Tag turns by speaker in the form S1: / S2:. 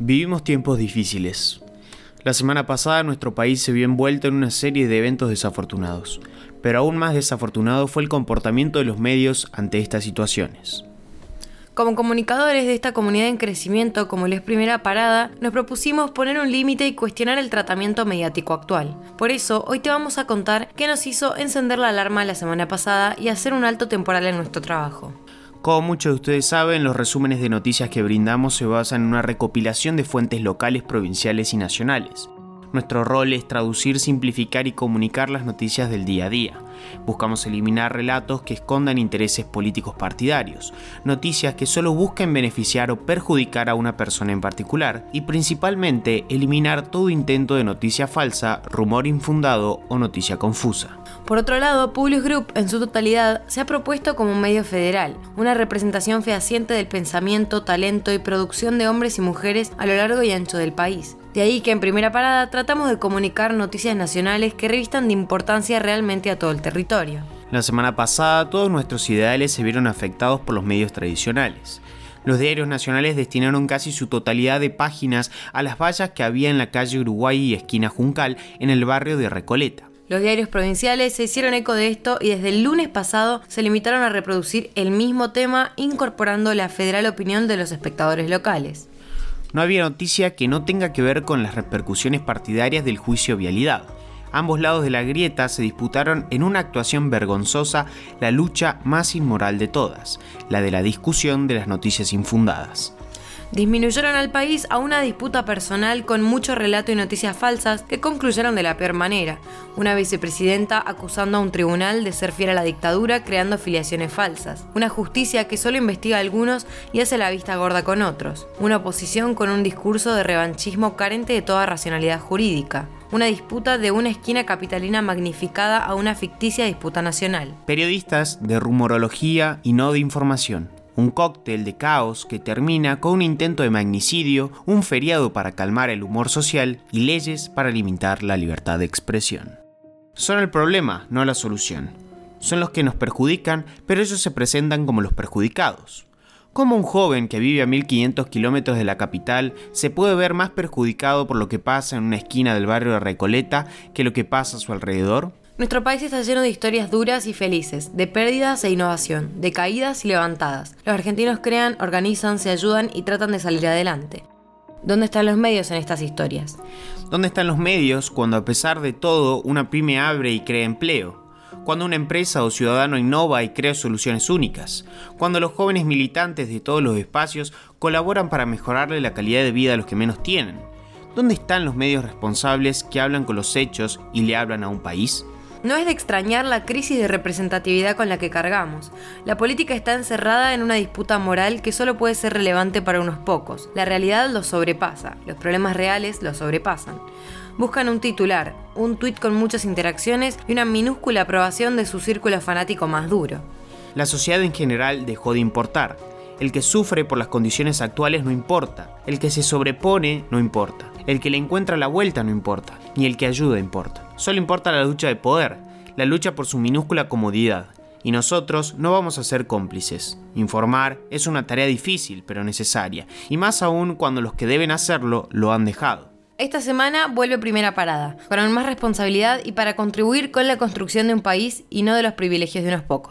S1: Vivimos tiempos difíciles. La semana pasada nuestro país se vio envuelto en una serie de eventos desafortunados, pero aún más desafortunado fue el comportamiento de los medios ante estas situaciones.
S2: Como comunicadores de esta comunidad en crecimiento, como les primera parada, nos propusimos poner un límite y cuestionar el tratamiento mediático actual. Por eso, hoy te vamos a contar qué nos hizo encender la alarma la semana pasada y hacer un alto temporal en nuestro trabajo.
S1: Como muchos de ustedes saben, los resúmenes de noticias que brindamos se basan en una recopilación de fuentes locales, provinciales y nacionales. Nuestro rol es traducir, simplificar y comunicar las noticias del día a día. Buscamos eliminar relatos que escondan intereses políticos partidarios, noticias que solo busquen beneficiar o perjudicar a una persona en particular, y principalmente eliminar todo intento de noticia falsa, rumor infundado o noticia confusa.
S2: Por otro lado, Publius Group, en su totalidad, se ha propuesto como un medio federal, una representación fehaciente del pensamiento, talento y producción de hombres y mujeres a lo largo y ancho del país. De ahí que en primera parada tratamos de comunicar noticias nacionales que revistan de importancia realmente a todo el territorio.
S1: La semana pasada todos nuestros ideales se vieron afectados por los medios tradicionales. Los diarios nacionales destinaron casi su totalidad de páginas a las vallas que había en la calle Uruguay y esquina Juncal en el barrio de Recoleta.
S2: Los diarios provinciales se hicieron eco de esto y desde el lunes pasado se limitaron a reproducir el mismo tema incorporando la federal opinión de los espectadores locales.
S1: No había noticia que no tenga que ver con las repercusiones partidarias del juicio vialidad. Ambos lados de la grieta se disputaron en una actuación vergonzosa la lucha más inmoral de todas, la de la discusión de las noticias infundadas
S2: disminuyeron al país a una disputa personal con mucho relato y noticias falsas que concluyeron de la peor manera. Una vicepresidenta acusando a un tribunal de ser fiel a la dictadura creando afiliaciones falsas. Una justicia que solo investiga a algunos y hace la vista gorda con otros. Una oposición con un discurso de revanchismo carente de toda racionalidad jurídica una disputa de una esquina capitalina magnificada a una ficticia disputa nacional.
S1: Periodistas de rumorología y no de información un cóctel de caos que termina con un intento de magnicidio, un feriado para calmar el humor social y leyes para limitar la libertad de expresión. Son el problema, no la solución. Son los que nos perjudican, pero ellos se presentan como los perjudicados. ¿Cómo un joven que vive a 1500 kilómetros de la capital se puede ver más perjudicado por lo que pasa en una esquina del barrio de Recoleta que lo que pasa a su alrededor?
S2: Nuestro país está lleno de historias duras y felices, de pérdidas e innovación, de caídas y levantadas. Los argentinos crean, organizan, se ayudan y tratan de salir adelante. ¿Dónde están los medios en estas historias?
S1: ¿Dónde están los medios cuando a pesar de todo una pyme abre y crea empleo? Cuando una empresa o ciudadano innova y crea soluciones únicas? Cuando los jóvenes militantes de todos los espacios colaboran para mejorarle la calidad de vida a los que menos tienen? ¿Dónde están los medios responsables que hablan con los hechos y le hablan a un país?
S2: No es de extrañar la crisis de representatividad con la que cargamos. La política está encerrada en una disputa moral que solo puede ser relevante para unos pocos. La realidad los sobrepasa, los problemas reales los sobrepasan. Buscan un titular, un tuit con muchas interacciones y una minúscula aprobación de su círculo fanático más duro.
S1: La sociedad en general dejó de importar. El que sufre por las condiciones actuales no importa. El que se sobrepone no importa. El que le encuentra la vuelta no importa. Ni el que ayuda importa. Solo importa la lucha de poder, la lucha por su minúscula comodidad. Y nosotros no vamos a ser cómplices. Informar es una tarea difícil, pero necesaria, y más aún cuando los que deben hacerlo lo han dejado.
S2: Esta semana vuelve primera parada, para más responsabilidad y para contribuir con la construcción de un país y no de los privilegios de unos pocos.